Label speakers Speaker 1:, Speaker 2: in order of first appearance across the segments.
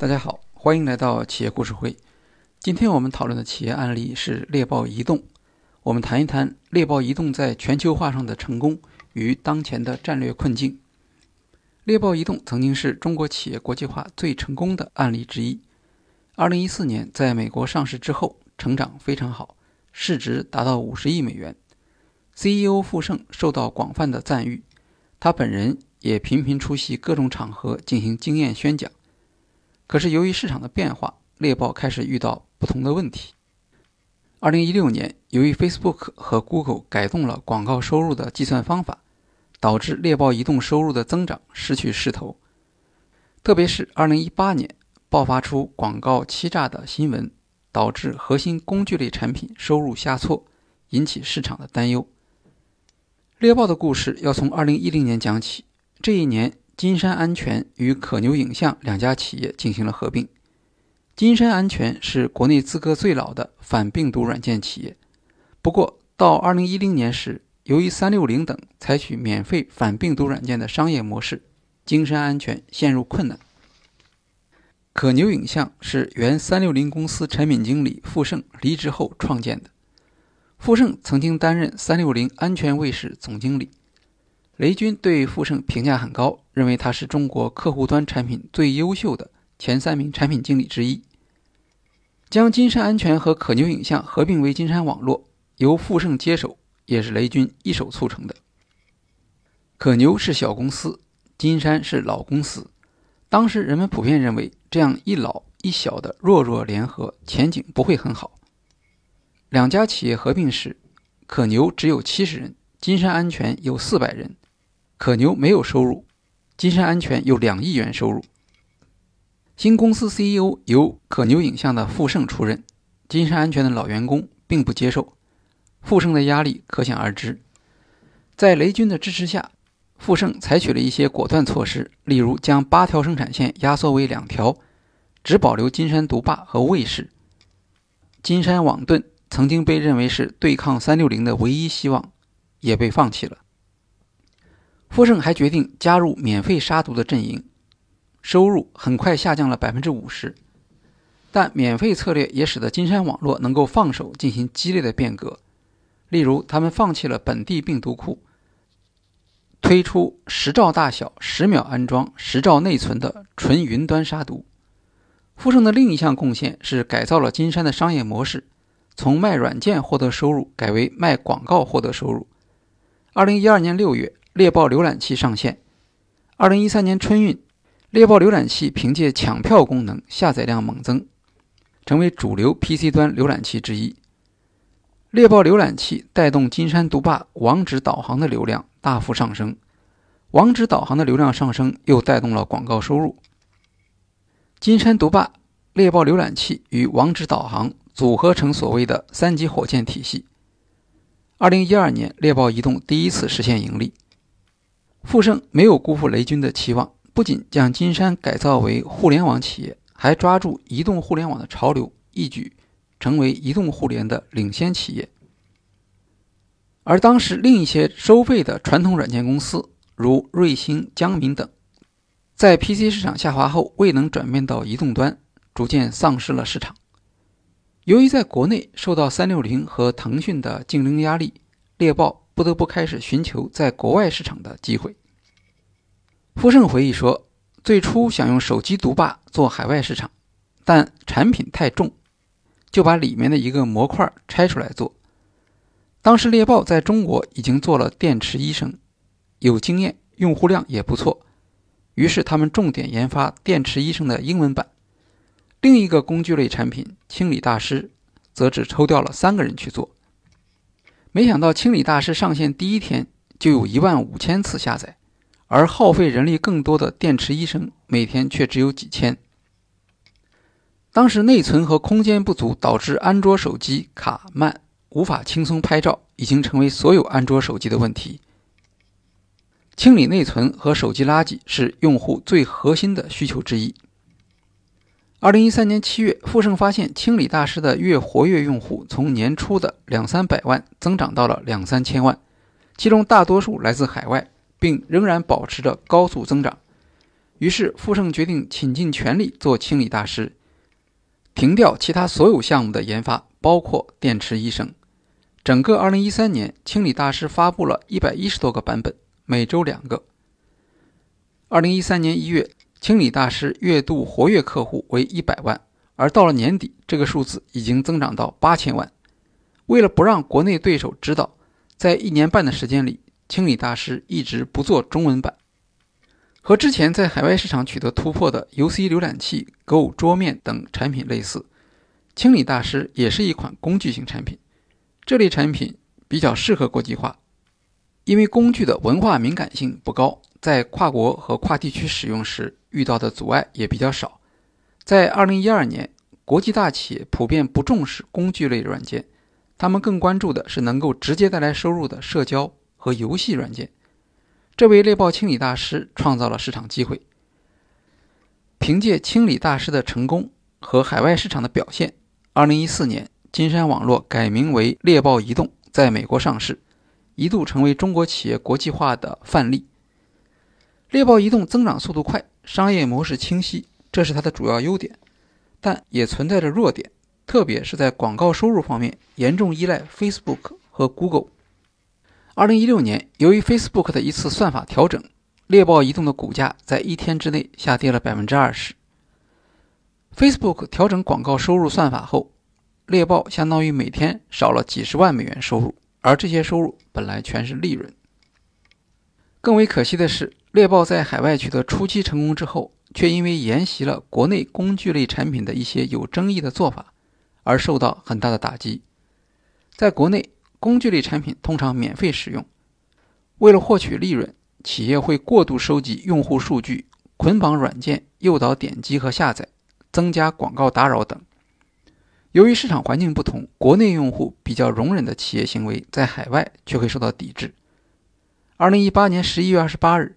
Speaker 1: 大家好，欢迎来到企业故事会。今天我们讨论的企业案例是猎豹移动。我们谈一谈猎豹移动在全球化上的成功与当前的战略困境。猎豹移动曾经是中国企业国际化最成功的案例之一。二零一四年在美国上市之后，成长非常好，市值达到五十亿美元。CEO 傅盛受到广泛的赞誉，他本人也频频出席各种场合进行经验宣讲。可是，由于市场的变化，猎豹开始遇到不同的问题。二零一六年，由于 Facebook 和 Google 改动了广告收入的计算方法，导致猎豹移动收入的增长失去势头。特别是二零一八年，爆发出广告欺诈的新闻，导致核心工具类产品收入下挫，引起市场的担忧。猎豹的故事要从二零一零年讲起，这一年。金山安全与可牛影像两家企业进行了合并。金山安全是国内资格最老的反病毒软件企业，不过到2010年时，由于360等采取免费反病毒软件的商业模式，金山安全陷入困难。可牛影像是原360公司产品经理傅盛离职后创建的，傅盛曾经担任360安全卫士总经理。雷军对富盛评价很高，认为他是中国客户端产品最优秀的前三名产品经理之一。将金山安全和可牛影像合并为金山网络，由富盛接手，也是雷军一手促成的。可牛是小公司，金山是老公司。当时人们普遍认为，这样一老一小的弱弱联合，前景不会很好。两家企业合并时，可牛只有七十人，金山安全有四百人。可牛没有收入，金山安全有两亿元收入。新公司 CEO 由可牛影像的傅盛出任，金山安全的老员工并不接受，傅盛的压力可想而知。在雷军的支持下，傅盛采取了一些果断措施，例如将八条生产线压缩为两条，只保留金山独霸和卫士。金山网盾曾经被认为是对抗三六零的唯一希望，也被放弃了。傅盛还决定加入免费杀毒的阵营，收入很快下降了百分之五十。但免费策略也使得金山网络能够放手进行激烈的变革，例如他们放弃了本地病毒库，推出十兆大小、十秒安装、十兆内存的纯云端杀毒。傅盛的另一项贡献是改造了金山的商业模式，从卖软件获得收入改为卖广告获得收入。二零一二年六月。猎豹浏览器上线。二零一三年春运，猎豹浏览器凭借抢票功能下载量猛增，成为主流 PC 端浏览器之一。猎豹浏览器带动金山独霸网址导航的流量大幅上升，网址导航的流量上升又带动了广告收入。金山独霸、猎豹浏览器与网址导航组合成所谓的三级火箭体系。二零一二年，猎豹移动第一次实现盈利。富盛没有辜负雷军的期望，不仅将金山改造为互联网企业，还抓住移动互联网的潮流，一举成为移动互联的领先企业。而当时另一些收费的传统软件公司，如瑞星、江民等，在 PC 市场下滑后，未能转变到移动端，逐渐丧失了市场。由于在国内受到三六零和腾讯的竞争压力，猎豹。不得不开始寻求在国外市场的机会。傅盛回忆说：“最初想用手机独霸做海外市场，但产品太重，就把里面的一个模块拆出来做。当时猎豹在中国已经做了电池医生，有经验，用户量也不错。于是他们重点研发电池医生的英文版。另一个工具类产品清理大师，则只抽调了三个人去做。”没想到清理大师上线第一天就有一万五千次下载，而耗费人力更多的电池医生每天却只有几千。当时内存和空间不足，导致安卓手机卡慢，无法轻松拍照，已经成为所有安卓手机的问题。清理内存和手机垃圾是用户最核心的需求之一。二零一三年七月，富盛发现清理大师的月活跃用户从年初的两三百万增长到了两三千万，其中大多数来自海外，并仍然保持着高速增长。于是富盛决定倾尽全力做清理大师，停掉其他所有项目的研发，包括电池医生。整个2013年，清理大师发布了一百一十多个版本，每周两个。2013年1月，清理大师月度活跃客户为一百万，而到了年底，这个数字已经增长到八千万。为了不让国内对手知道，在一年半的时间里，清理大师一直不做中文版。和之前在海外市场取得突破的 UC 浏览器、Go 桌面等产品类似，清理大师也是一款工具型产品。这类产品比较适合国际化，因为工具的文化敏感性不高，在跨国和跨地区使用时遇到的阻碍也比较少。在2012年，国际大企业普遍不重视工具类软件，他们更关注的是能够直接带来收入的社交和游戏软件。这位猎豹清理大师创造了市场机会。凭借清理大师的成功和海外市场的表现，2014年。金山网络改名为猎豹移动，在美国上市，一度成为中国企业国际化的范例。猎豹移动增长速度快，商业模式清晰，这是它的主要优点，但也存在着弱点，特别是在广告收入方面，严重依赖 Facebook 和 Google。2016年，由于 Facebook 的一次算法调整，猎豹移动的股价在一天之内下跌了百分之二十。Facebook 调整广告收入算法后。猎豹相当于每天少了几十万美元收入，而这些收入本来全是利润。更为可惜的是，猎豹在海外取得初期成功之后，却因为沿袭了国内工具类产品的一些有争议的做法，而受到很大的打击。在国内，工具类产品通常免费使用，为了获取利润，企业会过度收集用户数据，捆绑软件，诱导点击和下载，增加广告打扰等。由于市场环境不同，国内用户比较容忍的企业行为，在海外却会受到抵制。二零一八年十一月二十八日，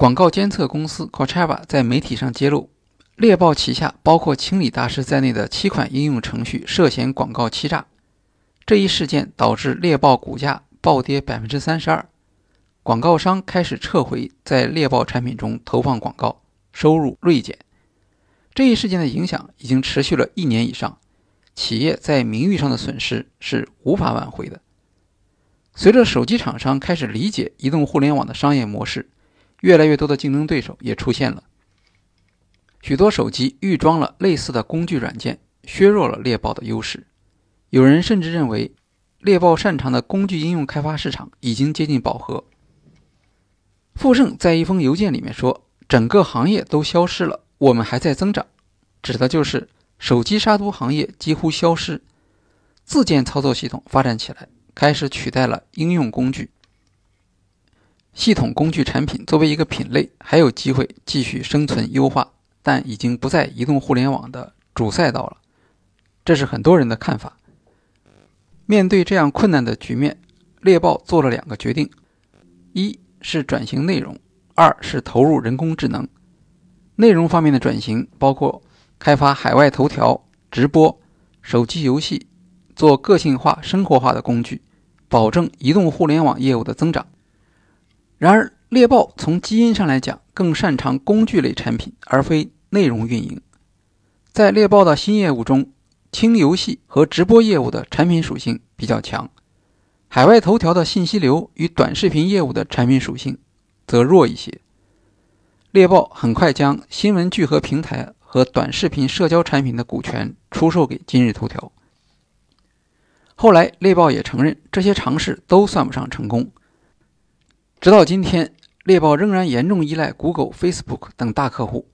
Speaker 1: 广告监测公司 c o c h a v a 在媒体上揭露，猎豹旗下包括清理大师在内的七款应用程序涉嫌广告欺诈。这一事件导致猎豹股价暴跌百分之三十二，广告商开始撤回在猎豹产品中投放广告，收入锐减。这一事件的影响已经持续了一年以上，企业在名誉上的损失是无法挽回的。随着手机厂商开始理解移动互联网的商业模式，越来越多的竞争对手也出现了。许多手机预装了类似的工具软件，削弱了猎豹的优势。有人甚至认为，猎豹擅长的工具应用开发市场已经接近饱和。富盛在一封邮件里面说：“整个行业都消失了。”我们还在增长，指的就是手机杀毒行业几乎消失，自建操作系统发展起来，开始取代了应用工具。系统工具产品作为一个品类，还有机会继续生存优化，但已经不在移动互联网的主赛道了。这是很多人的看法。面对这样困难的局面，猎豹做了两个决定：一是转型内容，二是投入人工智能。内容方面的转型包括开发海外头条、直播、手机游戏，做个性化、生活化的工具，保证移动互联网业务的增长。然而，猎豹从基因上来讲更擅长工具类产品，而非内容运营。在猎豹的新业务中，轻游戏和直播业务的产品属性比较强，海外头条的信息流与短视频业务的产品属性则弱一些。猎豹很快将新闻聚合平台和短视频社交产品的股权出售给今日头条。后来，猎豹也承认这些尝试都算不上成功。直到今天，猎豹仍然严重依赖 Google、Facebook 等大客户。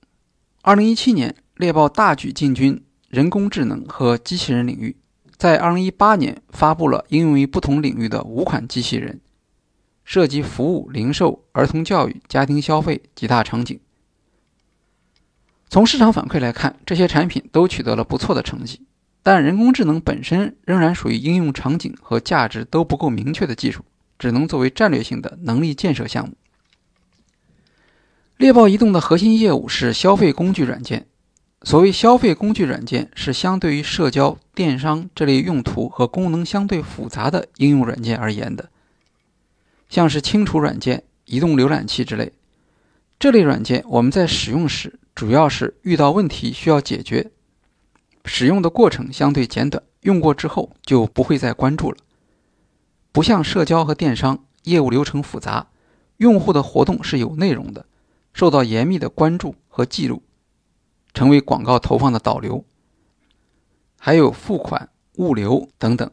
Speaker 1: 2017年，猎豹大举进军人工智能和机器人领域，在2018年发布了应用于不同领域的五款机器人。涉及服务、零售、儿童教育、家庭消费几大场景。从市场反馈来看，这些产品都取得了不错的成绩，但人工智能本身仍然属于应用场景和价值都不够明确的技术，只能作为战略性的能力建设项目。猎豹移动的核心业务是消费工具软件。所谓消费工具软件，是相对于社交、电商这类用途和功能相对复杂的应用软件而言的。像是清除软件、移动浏览器之类，这类软件我们在使用时，主要是遇到问题需要解决，使用的过程相对简短，用过之后就不会再关注了。不像社交和电商，业务流程复杂，用户的活动是有内容的，受到严密的关注和记录，成为广告投放的导流。还有付款、物流等等，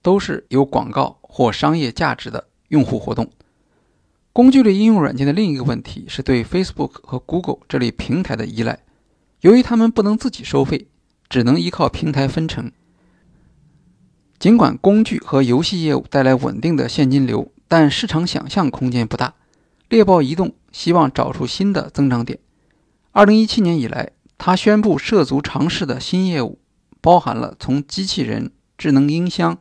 Speaker 1: 都是有广告或商业价值的用户活动。工具类应用软件的另一个问题是对 Facebook 和 Google 这类平台的依赖，由于他们不能自己收费，只能依靠平台分成。尽管工具和游戏业务带来稳定的现金流，但市场想象空间不大。猎豹移动希望找出新的增长点。2017年以来，他宣布涉足尝试的新业务，包含了从机器人、智能音箱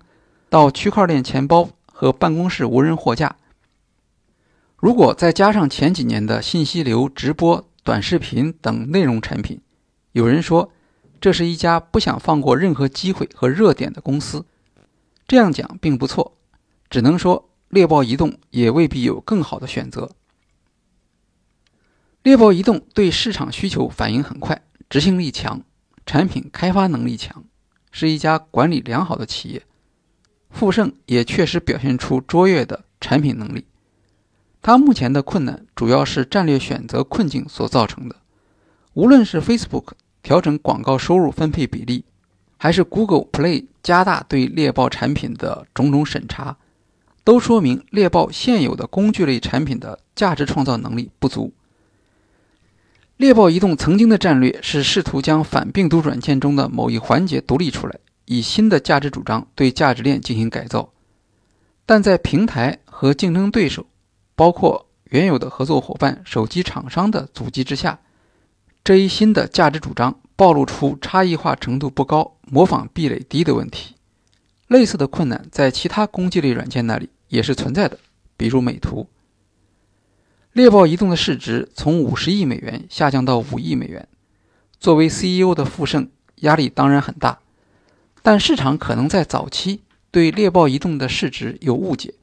Speaker 1: 到区块链钱包和办公室无人货架。如果再加上前几年的信息流、直播、短视频等内容产品，有人说这是一家不想放过任何机会和热点的公司。这样讲并不错，只能说猎豹移动也未必有更好的选择。猎豹移动对市场需求反应很快，执行力强，产品开发能力强，是一家管理良好的企业。富盛也确实表现出卓越的产品能力。它目前的困难主要是战略选择困境所造成的。无论是 Facebook 调整广告收入分配比例，还是 Google Play 加大对猎豹产品的种种审查，都说明猎豹现有的工具类产品的价值创造能力不足。猎豹移动曾经的战略是试图将反病毒软件中的某一环节独立出来，以新的价值主张对价值链进行改造，但在平台和竞争对手。包括原有的合作伙伴、手机厂商的阻击之下，这一新的价值主张暴露出差异化程度不高、模仿壁垒低的问题。类似的困难在其他工具类软件那里也是存在的，比如美图。猎豹移动的市值从五十亿美元下降到五亿美元，作为 CEO 的傅盛压力当然很大，但市场可能在早期对猎豹移动的市值有误解。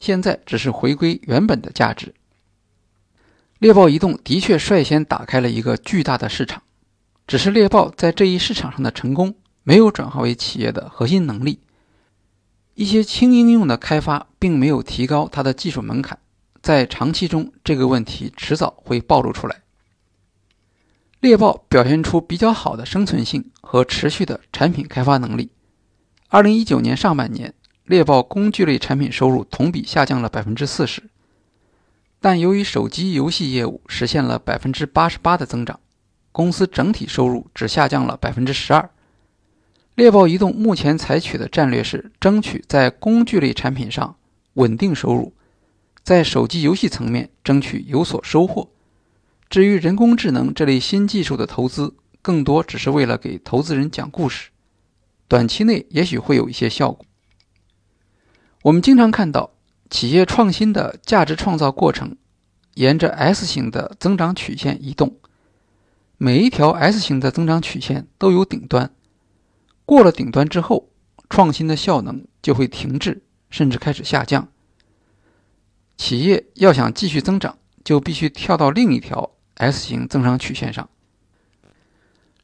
Speaker 1: 现在只是回归原本的价值。猎豹移动的确率先打开了一个巨大的市场，只是猎豹在这一市场上的成功没有转化为企业的核心能力。一些轻应用的开发并没有提高它的技术门槛，在长期中这个问题迟早会暴露出来。猎豹表现出比较好的生存性和持续的产品开发能力。二零一九年上半年。猎豹工具类产品收入同比下降了百分之四十，但由于手机游戏业务实现了百分之八十八的增长，公司整体收入只下降了百分之十二。猎豹移动目前采取的战略是争取在工具类产品上稳定收入，在手机游戏层面争取有所收获。至于人工智能这类新技术的投资，更多只是为了给投资人讲故事，短期内也许会有一些效果。我们经常看到企业创新的价值创造过程沿着 S 型的增长曲线移动，每一条 S 型的增长曲线都有顶端，过了顶端之后，创新的效能就会停滞，甚至开始下降。企业要想继续增长，就必须跳到另一条 S 型增长曲线上。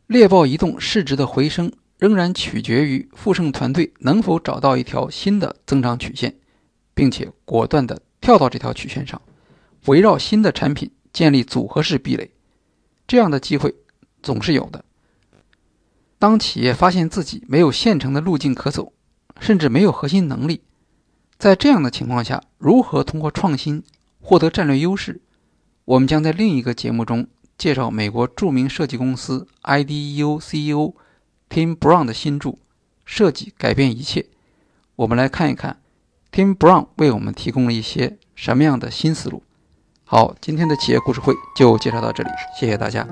Speaker 1: 猎豹移动市值的回升。仍然取决于富盛团队能否找到一条新的增长曲线，并且果断地跳到这条曲线上，围绕新的产品建立组合式壁垒。这样的机会总是有的。当企业发现自己没有现成的路径可走，甚至没有核心能力，在这样的情况下，如何通过创新获得战略优势？我们将在另一个节目中介绍美国著名设计公司 IDEO CEO。Tim Brown 的新著《设计改变一切》，我们来看一看 Tim Brown 为我们提供了一些什么样的新思路。好，今天的企业故事会就介绍到这里，谢谢大家。